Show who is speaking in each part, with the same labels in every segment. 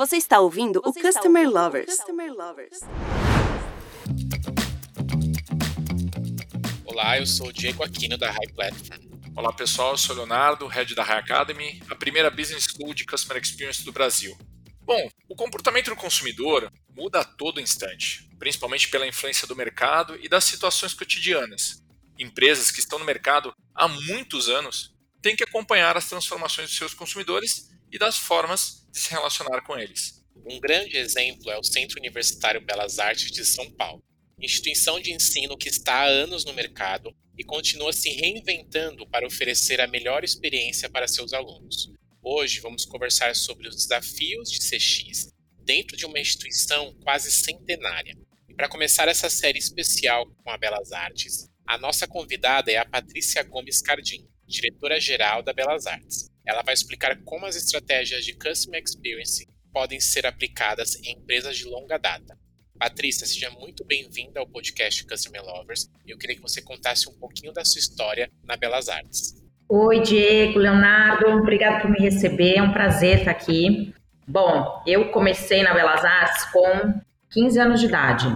Speaker 1: Você está ouvindo Você o Customer ouvindo Lovers. Customer Lovers.
Speaker 2: Olá, eu sou o Diego Aquino da High Platform.
Speaker 3: Olá pessoal, eu sou o Leonardo, head da High Academy, a primeira business school de Customer Experience do Brasil. Bom, o comportamento do consumidor muda a todo instante, principalmente pela influência do mercado e das situações cotidianas. Empresas que estão no mercado há muitos anos têm que acompanhar as transformações dos seus consumidores e das formas de se relacionar com eles.
Speaker 2: Um grande exemplo é o Centro Universitário Belas Artes de São Paulo, instituição de ensino que está há anos no mercado e continua se reinventando para oferecer a melhor experiência para seus alunos. Hoje vamos conversar sobre os desafios de CX dentro de uma instituição quase centenária. E para começar essa série especial com a Belas Artes, a nossa convidada é a Patrícia Gomes Cardim, diretora-geral da Belas Artes. Ela vai explicar como as estratégias de Customer Experience podem ser aplicadas em empresas de longa data. Patrícia, seja muito bem-vinda ao podcast Customer Lovers. Eu queria que você contasse um pouquinho da sua história na Belas Artes.
Speaker 4: Oi, Diego, Leonardo, obrigado por me receber, é um prazer estar aqui. Bom, eu comecei na Belas Artes com 15 anos de idade.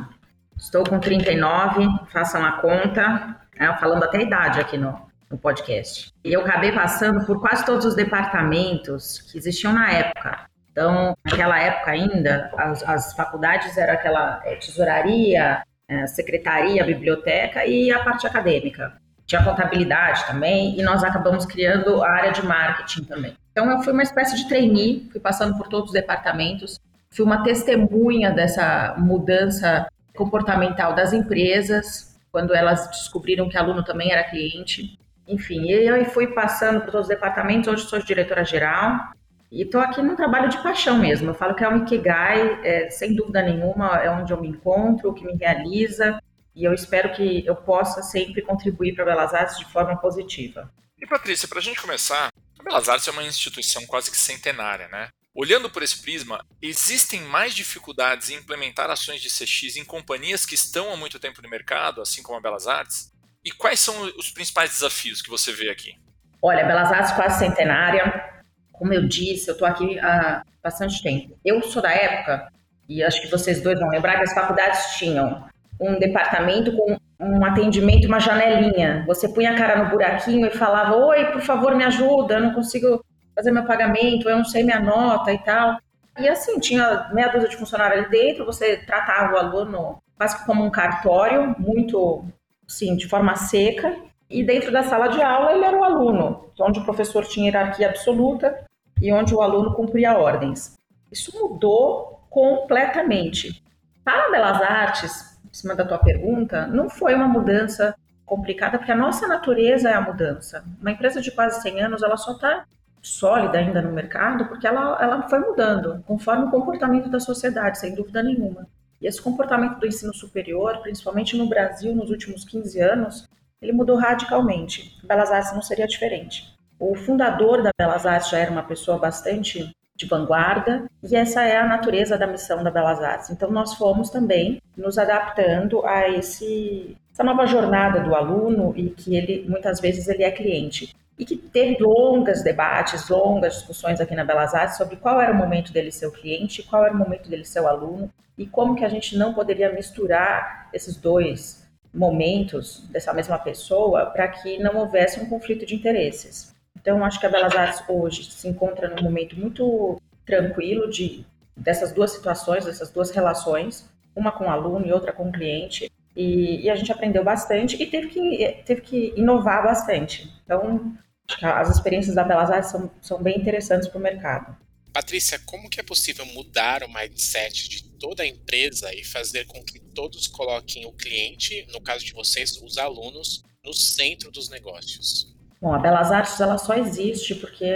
Speaker 4: Estou com 39, façam a conta, né, falando até a idade aqui no, no podcast. E eu acabei passando por quase todos os departamentos que existiam na época. Então, naquela época ainda, as, as faculdades eram aquela é, tesouraria, é, secretaria, biblioteca e a parte acadêmica. Tinha contabilidade também e nós acabamos criando a área de marketing também. Então, eu fui uma espécie de trainee, fui passando por todos os departamentos, fui uma testemunha dessa mudança comportamental das empresas, quando elas descobriram que aluno também era cliente. Enfim, eu fui passando por todos os departamentos, hoje sou diretora-geral e estou aqui num trabalho de paixão mesmo. Eu falo que é um Ikigai, é, sem dúvida nenhuma, é onde eu me encontro, o que me realiza e eu espero que eu possa sempre contribuir para a Belas Artes de forma positiva.
Speaker 3: E Patrícia, para a gente começar, a Belas Artes é uma instituição quase que centenária, né? Olhando por esse prisma, existem mais dificuldades em implementar ações de CX em companhias que estão há muito tempo no mercado, assim como a Belas Artes? E quais são os principais desafios que você vê aqui?
Speaker 4: Olha, Belas Artes quase centenária. Como eu disse, eu estou aqui há bastante tempo. Eu sou da época, e acho que vocês dois vão lembrar, que as faculdades tinham um departamento com um atendimento, uma janelinha. Você punha a cara no buraquinho e falava: Oi, por favor, me ajuda, eu não consigo fazer meu pagamento, eu não sei minha nota e tal. E assim, tinha meia dúzia de funcionários ali dentro, você tratava o aluno quase como um cartório, muito sim, de forma seca, e dentro da sala de aula ele era o aluno, onde o professor tinha hierarquia absoluta e onde o aluno cumpria ordens. Isso mudou completamente. Para Belas Artes, em cima da tua pergunta, não foi uma mudança complicada, porque a nossa natureza é a mudança. Uma empresa de quase 100 anos, ela só está sólida ainda no mercado porque ela, ela foi mudando conforme o comportamento da sociedade, sem dúvida nenhuma. Esse comportamento do ensino superior, principalmente no Brasil nos últimos 15 anos, ele mudou radicalmente. Belas Artes não seria diferente. O fundador da Belas Artes já era uma pessoa bastante de vanguarda, e essa é a natureza da missão da Belas Artes. Então nós fomos também nos adaptando a esse essa nova jornada do aluno e que ele muitas vezes ele é cliente e que teve longas debates, longas discussões aqui na Belas Artes sobre qual era o momento dele ser o cliente, qual era o momento dele ser o aluno e como que a gente não poderia misturar esses dois momentos dessa mesma pessoa para que não houvesse um conflito de interesses. Então, acho que a Belas Artes hoje se encontra num momento muito tranquilo de dessas duas situações, dessas duas relações, uma com o aluno e outra com o cliente, e, e, a gente aprendeu bastante e teve que, teve que inovar bastante. Então, as experiências da Belas Artes são, são bem interessantes para o mercado.
Speaker 2: Patrícia, como que é possível mudar o mindset de toda a empresa e fazer com que todos coloquem o cliente, no caso de vocês, os alunos, no centro dos negócios?
Speaker 4: Bom, a Belas Artes ela só existe porque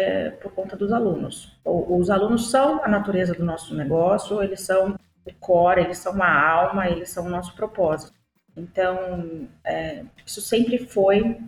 Speaker 4: por conta dos alunos. Os alunos são a natureza do nosso negócio, eles são o core, eles são a alma, eles são o nosso propósito. Então, é, isso sempre foi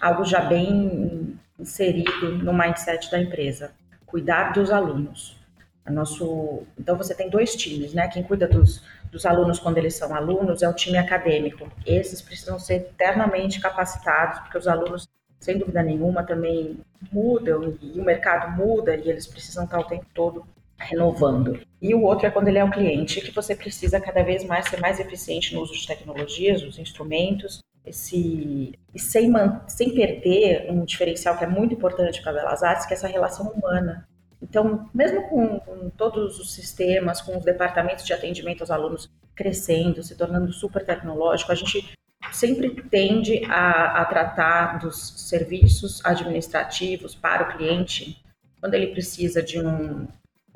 Speaker 4: algo já bem inserido no mindset da empresa, cuidar dos alunos. Nosso, então você tem dois times, né? Quem cuida dos, dos alunos quando eles são alunos é o time acadêmico. Esses precisam ser eternamente capacitados, porque os alunos, sem dúvida nenhuma, também mudam e o mercado muda e eles precisam estar o tempo todo renovando. E o outro é quando ele é o cliente, que você precisa cada vez mais ser mais eficiente no uso de tecnologias, dos instrumentos, esse, e sem, sem perder um diferencial que é muito importante para Belas Artes, que é essa relação humana. Então, mesmo com, com, todos os sistemas, com os departamentos de atendimento aos alunos crescendo, se tornando super tecnológico, a gente sempre tende a, a tratar dos serviços administrativos para o cliente quando ele precisa de um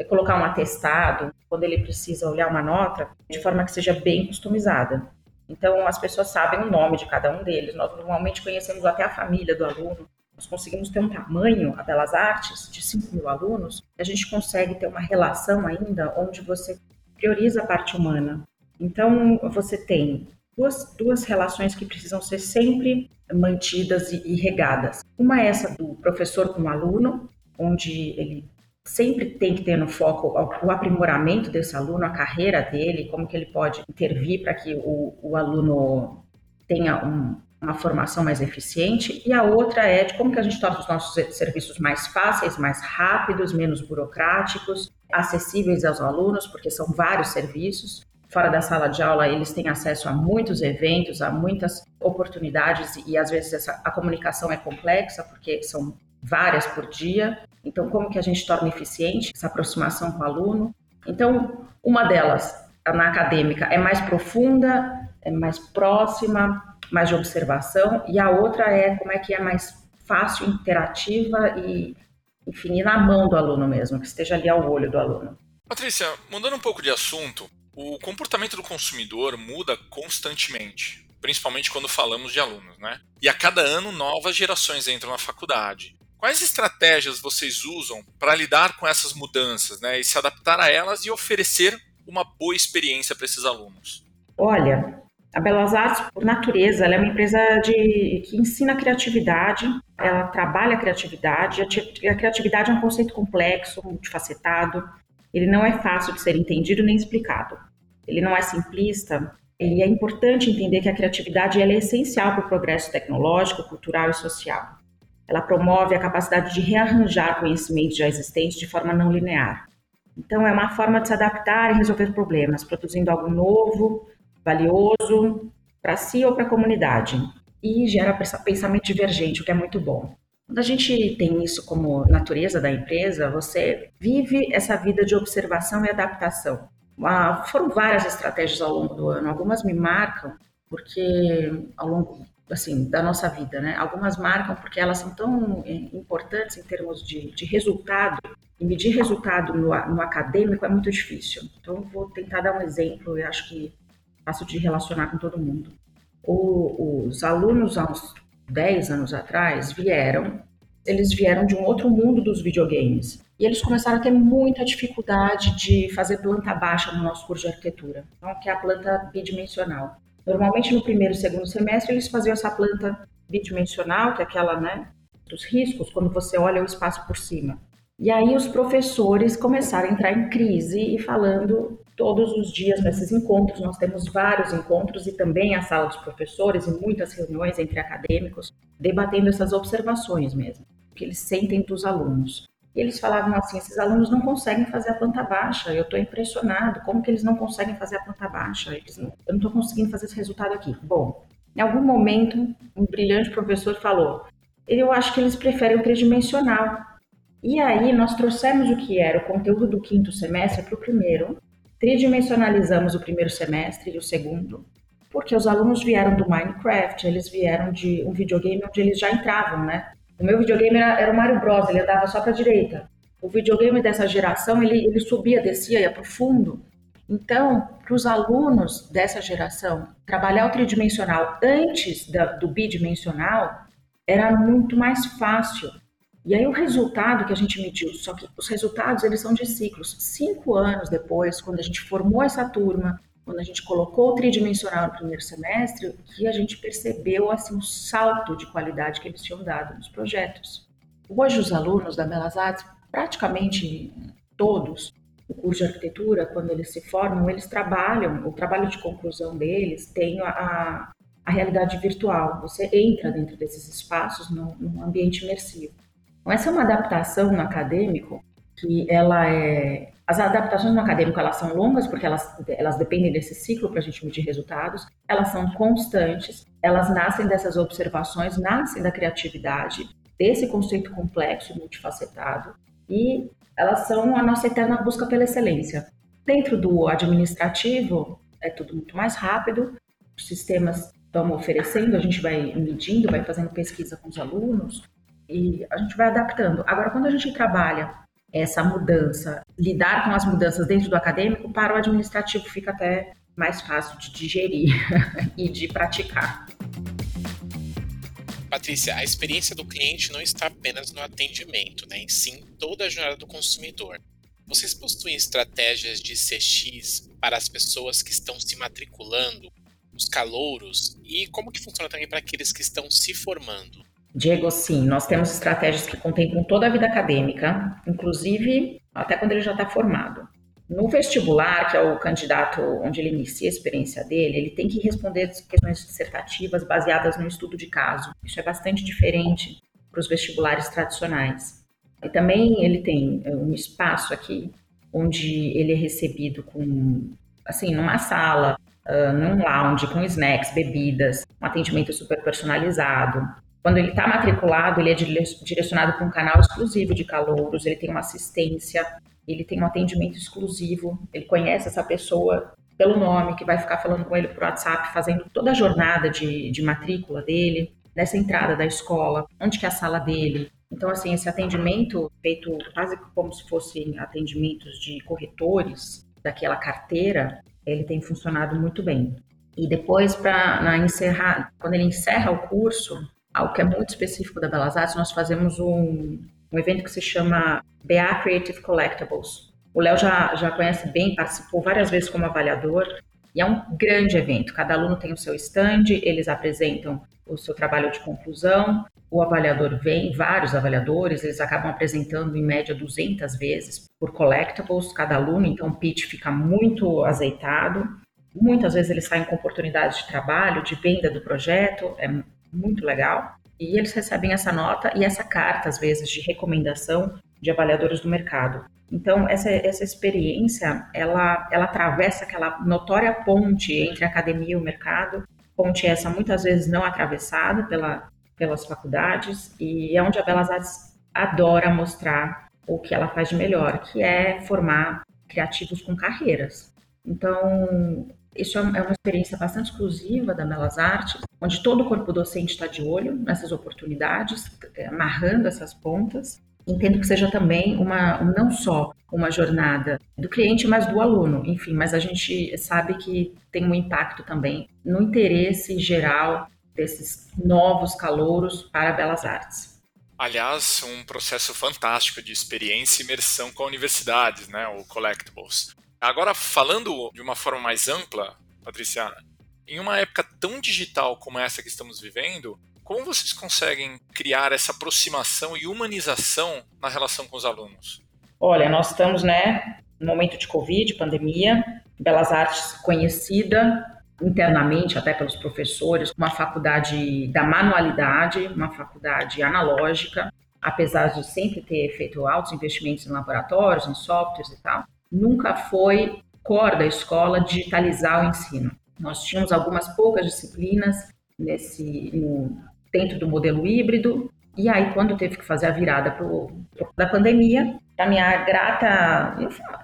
Speaker 4: colocar um atestado, quando ele precisa olhar uma nota, de forma que seja bem customizada. Então, as pessoas sabem o nome de cada um deles. Nós normalmente conhecemos até a família do aluno. Nós conseguimos ter um tamanho, a Belas Artes, de 5 mil alunos, a gente consegue ter uma relação ainda onde você prioriza a parte humana. Então, você tem duas, duas relações que precisam ser sempre mantidas e, e regadas. Uma é essa do professor com o aluno, onde ele sempre tem que ter no foco o aprimoramento desse aluno, a carreira dele, como que ele pode intervir para que o, o aluno tenha um, uma formação mais eficiente, e a outra é de como que a gente torna os nossos serviços mais fáceis, mais rápidos, menos burocráticos, acessíveis aos alunos, porque são vários serviços. Fora da sala de aula, eles têm acesso a muitos eventos, a muitas oportunidades, e às vezes essa, a comunicação é complexa, porque são várias por dia. Então, como que a gente torna eficiente essa aproximação com o aluno? Então, uma delas, na acadêmica, é mais profunda, é mais próxima, mais de observação, e a outra é como é que é mais fácil, interativa e, enfim, na mão do aluno mesmo, que esteja ali ao olho do aluno.
Speaker 3: Patrícia, mudando um pouco de assunto, o comportamento do consumidor muda constantemente, principalmente quando falamos de alunos, né? E a cada ano novas gerações entram na faculdade. Quais estratégias vocês usam para lidar com essas mudanças né, e se adaptar a elas e oferecer uma boa experiência para esses alunos?
Speaker 4: Olha, a Belas Artes, por natureza, é uma empresa de, que ensina criatividade, ela trabalha a criatividade. A criatividade é um conceito complexo, multifacetado, ele não é fácil de ser entendido nem explicado. Ele não é simplista, e é importante entender que a criatividade é essencial para o progresso tecnológico, cultural e social. Ela promove a capacidade de rearranjar conhecimentos já existentes de forma não linear. Então, é uma forma de se adaptar e resolver problemas, produzindo algo novo, valioso para si ou para a comunidade. E gera pensamento divergente, o que é muito bom. Quando a gente tem isso como natureza da empresa, você vive essa vida de observação e adaptação. Ah, foram várias estratégias ao longo do ano, algumas me marcam, porque ao longo assim, da nossa vida, né? Algumas marcam porque elas são tão é, importantes em termos de, de resultado, e medir resultado no, no, acadêmico é muito difícil. Então, vou tentar dar um exemplo, eu acho que fácil de relacionar com todo mundo. O, os alunos, há uns 10 anos atrás, vieram, eles vieram de um outro mundo dos videogames. E eles começaram a ter muita dificuldade de fazer planta baixa no nosso curso de arquitetura, então, que é a planta bidimensional. Normalmente no primeiro e segundo semestre eles faziam essa planta bidimensional, que é aquela, né, dos riscos, quando você olha o espaço por cima. E aí os professores começaram a entrar em crise e falando todos os dias nesses encontros, nós temos vários encontros e também a sala dos professores e muitas reuniões entre acadêmicos, debatendo essas observações mesmo, que eles sentem dos alunos. E eles falavam assim: esses alunos não conseguem fazer a planta baixa. Eu estou impressionado. Como que eles não conseguem fazer a planta baixa? Não, eu não estou conseguindo fazer esse resultado aqui. Bom, em algum momento, um brilhante professor falou: eu acho que eles preferem o tridimensional. E aí nós trouxemos o que era o conteúdo do quinto semestre para o primeiro, tridimensionalizamos o primeiro semestre e o segundo, porque os alunos vieram do Minecraft, eles vieram de um videogame onde eles já entravam, né? O meu videogame era, era o Mario Bros, ele andava só para a direita. O videogame dessa geração, ele, ele subia, descia, ia para o fundo. Então, para os alunos dessa geração, trabalhar o tridimensional antes da, do bidimensional era muito mais fácil. E aí o resultado que a gente mediu, só que os resultados eles são de ciclos. Cinco anos depois, quando a gente formou essa turma, quando a gente colocou o tridimensional no primeiro semestre, que a gente percebeu assim um salto de qualidade que eles tinham dado nos projetos. Hoje os alunos da Belas Artes, praticamente todos, o curso de arquitetura, quando eles se formam, eles trabalham, o trabalho de conclusão deles tem a, a realidade virtual. Você entra dentro desses espaços num, num ambiente imersivo. Então, essa é uma adaptação no acadêmico que ela é as adaptações no acadêmico elas são longas porque elas, elas dependem desse ciclo para a gente medir resultados, elas são constantes, elas nascem dessas observações, nascem da criatividade, desse conceito complexo, multifacetado, e elas são a nossa eterna busca pela excelência. Dentro do administrativo, é tudo muito mais rápido, os sistemas estão oferecendo, a gente vai medindo, vai fazendo pesquisa com os alunos e a gente vai adaptando. Agora, quando a gente trabalha essa mudança, lidar com as mudanças dentro do acadêmico, para o administrativo fica até mais fácil de digerir e de praticar.
Speaker 2: Patrícia, a experiência do cliente não está apenas no atendimento, né, em sim toda a jornada do consumidor. Vocês possuem estratégias de CX para as pessoas que estão se matriculando, os calouros, e como que funciona também para aqueles que estão se formando?
Speaker 4: Diego, sim, nós temos estratégias que contemplam toda a vida acadêmica, inclusive até quando ele já está formado. No vestibular, que é o candidato onde ele inicia a experiência dele, ele tem que responder questões dissertativas baseadas no estudo de caso. Isso é bastante diferente para os vestibulares tradicionais. E também ele tem eh, um espaço aqui onde ele é recebido com, assim, numa sala, num lounge, com snacks, bebidas, um atendimento super personalizado. Quando ele está matriculado, ele é direcionado para um canal exclusivo de calouros, ele tem uma assistência, ele tem um atendimento exclusivo, ele conhece essa pessoa pelo nome, que vai ficar falando com ele por WhatsApp, fazendo toda a jornada de, de matrícula dele, nessa entrada da escola, onde que é a sala dele. Então, assim, esse atendimento feito quase como se fossem atendimentos de corretores daquela carteira, ele tem funcionado muito bem. E depois, para encerrar, quando ele encerra o curso, algo que é muito específico da Belas Artes, nós fazemos um, um evento que se chama BA Creative Collectibles. O Léo já, já conhece bem, participou várias vezes como avaliador, e é um grande evento. Cada aluno tem o seu stand, eles apresentam o seu trabalho de conclusão, o avaliador vem, vários avaliadores, eles acabam apresentando em média 200 vezes por collectibles cada aluno, então o pitch fica muito azeitado. Muitas vezes eles saem com oportunidades de trabalho, de venda do projeto, é muito legal. E eles recebem essa nota e essa carta, às vezes, de recomendação de avaliadores do mercado. Então, essa, essa experiência, ela, ela atravessa aquela notória ponte entre a academia e o mercado, ponte essa muitas vezes não atravessada pela, pelas faculdades, e é onde a Belas Artes adora mostrar o que ela faz de melhor, que é formar criativos com carreiras. Então, isso é, é uma experiência bastante exclusiva da Belas Artes, onde todo o corpo docente está de olho nessas oportunidades, é, amarrando essas pontas. Entendo que seja também uma, não só uma jornada do cliente, mas do aluno, enfim, mas a gente sabe que tem um impacto também no interesse geral desses novos calouros para Belas Artes.
Speaker 3: Aliás, um processo fantástico de experiência e imersão com universidades, né, o Collectibles. Agora, falando de uma forma mais ampla, Patrícia, em uma época tão digital como essa que estamos vivendo, como vocês conseguem criar essa aproximação e humanização na relação com os alunos?
Speaker 4: Olha, nós estamos, né, no momento de Covid, pandemia, Belas Artes conhecida internamente até pelos professores, uma faculdade da manualidade, uma faculdade analógica, apesar de sempre ter feito altos investimentos em laboratórios, em softwares e tal nunca foi core da escola digitalizar o ensino. Nós tínhamos algumas poucas disciplinas nesse no, dentro do modelo híbrido, e aí quando teve que fazer a virada pro, da pandemia, a minha grata,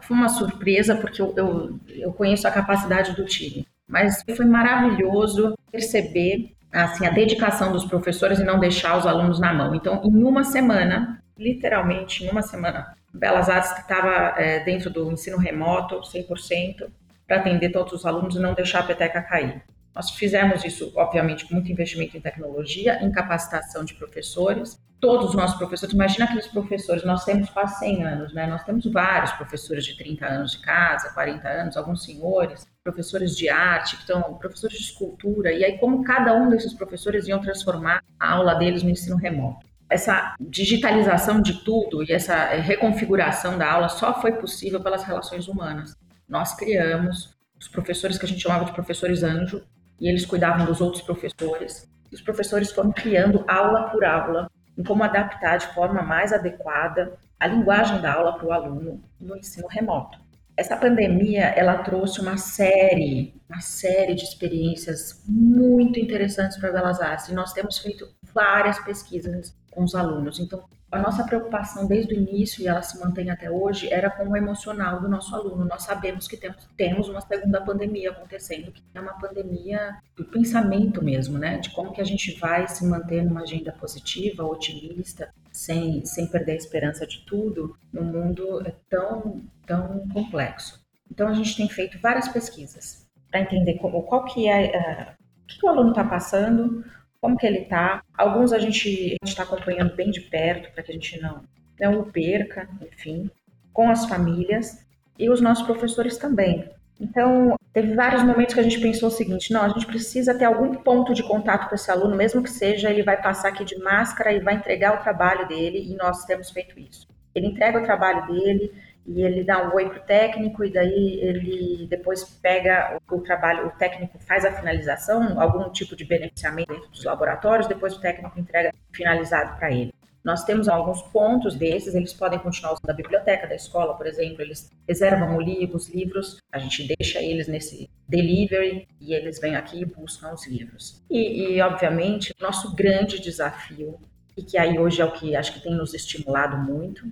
Speaker 4: foi uma surpresa porque eu, eu, eu conheço a capacidade do time, mas foi maravilhoso perceber assim a dedicação dos professores e não deixar os alunos na mão. Então, em uma semana, literalmente em uma semana, Belas Artes estava é, dentro do ensino remoto, 100%, para atender todos os alunos e não deixar a peteca cair. Nós fizemos isso, obviamente, com muito investimento em tecnologia, em capacitação de professores. Todos os nossos professores, imagina aqueles professores, nós temos quase 100 anos, né? Nós temos vários professores de 30 anos de casa, 40 anos, alguns senhores, professores de arte, então, professores de escultura, e aí como cada um desses professores iam transformar a aula deles no ensino remoto essa digitalização de tudo e essa reconfiguração da aula só foi possível pelas relações humanas. Nós criamos os professores que a gente chamava de professores anjo e eles cuidavam dos outros professores. E os professores foram criando aula por aula em como adaptar de forma mais adequada a linguagem da aula para o aluno no ensino remoto. Essa pandemia, ela trouxe uma série, uma série de experiências muito interessantes para Belas Artes e nós temos feito várias pesquisas com os alunos. Então, a nossa preocupação desde o início, e ela se mantém até hoje, era com o emocional do nosso aluno. Nós sabemos que temos, temos uma segunda pandemia acontecendo, que é uma pandemia do pensamento mesmo, né? De como que a gente vai se manter numa agenda positiva, otimista, sem, sem perder a esperança de tudo, num mundo tão, tão complexo. Então, a gente tem feito várias pesquisas para entender como, qual que é, uh, o que o aluno está passando, como que ele está. Alguns a gente está acompanhando bem de perto para que a gente não, não o perca, enfim, com as famílias e os nossos professores também. Então, teve vários momentos que a gente pensou o seguinte: não, a gente precisa ter algum ponto de contato com esse aluno, mesmo que seja ele vai passar aqui de máscara e vai entregar o trabalho dele, e nós temos feito isso. Ele entrega o trabalho dele, e ele dá um oi pro técnico e daí ele depois pega o, o, trabalho, o técnico faz a finalização, algum tipo de beneficiamento dentro dos laboratórios, depois o técnico entrega finalizado para ele. Nós temos alguns pontos desses, eles podem continuar usando a biblioteca da escola, por exemplo, eles reservam os livros, a gente deixa eles nesse delivery e eles vêm aqui e buscam os livros. E, e obviamente, nosso grande desafio, e que aí hoje é o que acho que tem nos estimulado muito,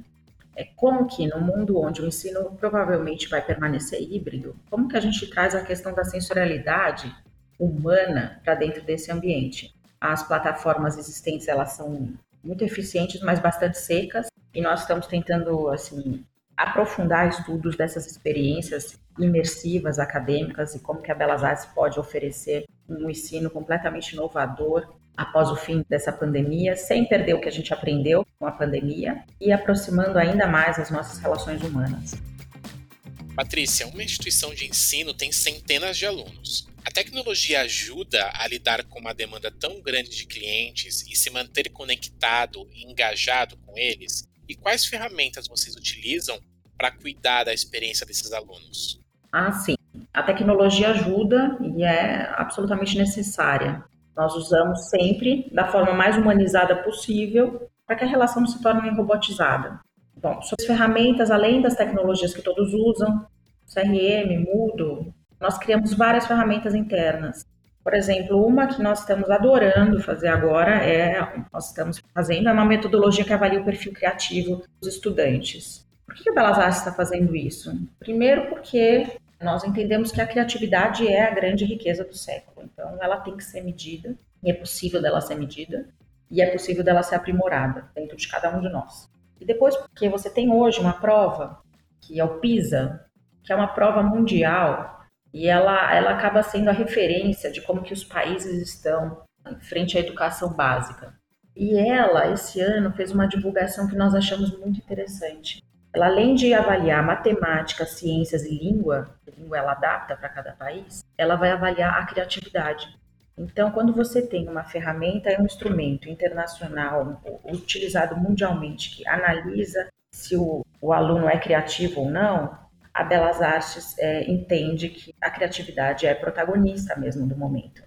Speaker 4: é como que no mundo onde o ensino provavelmente vai permanecer híbrido, como que a gente traz a questão da sensorialidade humana para dentro desse ambiente? As plataformas existentes elas são muito eficientes, mas bastante secas, e nós estamos tentando assim aprofundar estudos dessas experiências imersivas acadêmicas e como que a Belas Artes pode oferecer um ensino completamente inovador após o fim dessa pandemia, sem perder o que a gente aprendeu com a pandemia e aproximando ainda mais as nossas relações humanas.
Speaker 2: Patrícia, uma instituição de ensino tem centenas de alunos. A tecnologia ajuda a lidar com uma demanda tão grande de clientes e se manter conectado e engajado com eles? E quais ferramentas vocês utilizam para cuidar da experiência desses alunos?
Speaker 4: Ah, sim. A tecnologia ajuda e é absolutamente necessária. Nós usamos sempre da forma mais humanizada possível para que a relação não se torne robotizada. Bom, sobre as ferramentas, além das tecnologias que todos usam, CRM, Moodle, nós criamos várias ferramentas internas. Por exemplo, uma que nós estamos adorando fazer agora é, nós estamos fazendo é uma metodologia que avalia o perfil criativo dos estudantes. Por que a Belas Artes está fazendo isso? Primeiro porque nós entendemos que a criatividade é a grande riqueza do século, então ela tem que ser medida, e é possível dela ser medida, e é possível dela ser aprimorada dentro de cada um de nós. E depois, porque você tem hoje uma prova, que é o PISA, que é uma prova mundial, e ela, ela acaba sendo a referência de como que os países estão em frente à educação básica. E ela, esse ano, fez uma divulgação que nós achamos muito interessante. Ela, além de avaliar matemática, ciências e língua, língua ela adapta para cada país, ela vai avaliar a criatividade. Então, quando você tem uma ferramenta, é um instrumento internacional utilizado mundialmente que analisa se o, o aluno é criativo ou não, a Belas Artes é, entende que a criatividade é protagonista mesmo do momento.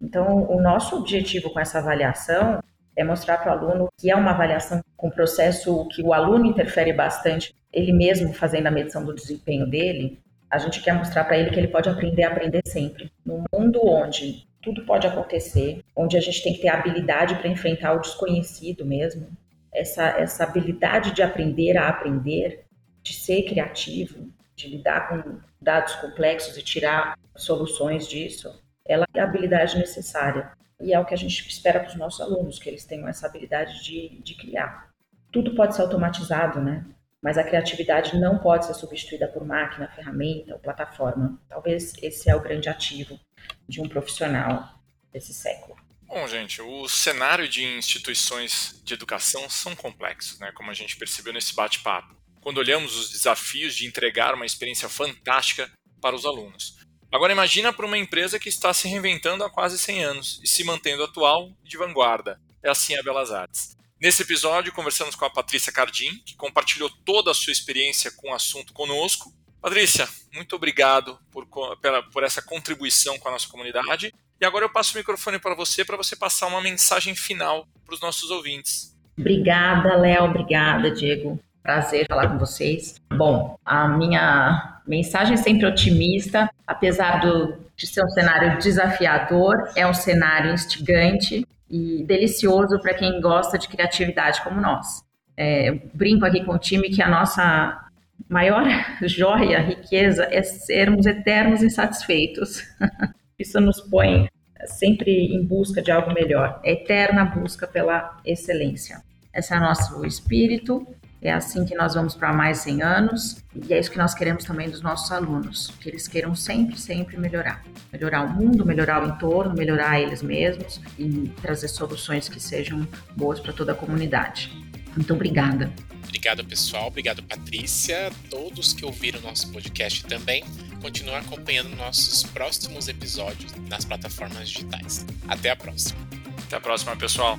Speaker 4: Então, o nosso objetivo com essa avaliação é mostrar para o aluno que é uma avaliação com processo que o aluno interfere bastante, ele mesmo fazendo a medição do desempenho dele, a gente quer mostrar para ele que ele pode aprender a aprender sempre. No mundo onde tudo pode acontecer, onde a gente tem que ter habilidade para enfrentar o desconhecido mesmo, essa, essa habilidade de aprender a aprender, de ser criativo, de lidar com dados complexos e tirar soluções disso, ela é a habilidade necessária e é o que a gente espera para os nossos alunos, que eles tenham essa habilidade de, de criar. Tudo pode ser automatizado, né? Mas a criatividade não pode ser substituída por máquina, ferramenta ou plataforma. Talvez esse é o grande ativo de um profissional desse século.
Speaker 3: Bom, gente, o cenário de instituições de educação são complexos, né? Como a gente percebeu nesse bate-papo. Quando olhamos os desafios de entregar uma experiência fantástica para os alunos. Agora imagina para uma empresa que está se reinventando há quase 100 anos e se mantendo atual e de vanguarda. É assim a Belas Artes. Nesse episódio, conversamos com a Patrícia Cardim, que compartilhou toda a sua experiência com o assunto conosco. Patrícia, muito obrigado por, por essa contribuição com a nossa comunidade. E agora eu passo o microfone para você, para você passar uma mensagem final para os nossos ouvintes.
Speaker 4: Obrigada, Léo. Obrigada, Diego. prazer falar com vocês. Bom, a minha mensagem é sempre otimista, apesar do, de ser um cenário desafiador, é um cenário instigante e delicioso para quem gosta de criatividade como nós. É, brinco aqui com o time que a nossa maior joia, riqueza é sermos eternos insatisfeitos. Isso nos põe sempre em busca de algo melhor, eterna busca pela excelência. Esse é o nosso espírito, é assim que nós vamos para mais 100 anos e é isso que nós queremos também dos nossos alunos, que eles queiram sempre, sempre melhorar. Melhorar o mundo, melhorar o entorno, melhorar eles mesmos e trazer soluções que sejam boas para toda a comunidade. Muito obrigada.
Speaker 2: Obrigado, pessoal. Obrigado, Patrícia. Todos que ouviram nosso podcast também. Continuem acompanhando nossos próximos episódios nas plataformas digitais. Até a próxima.
Speaker 3: Até a próxima, pessoal.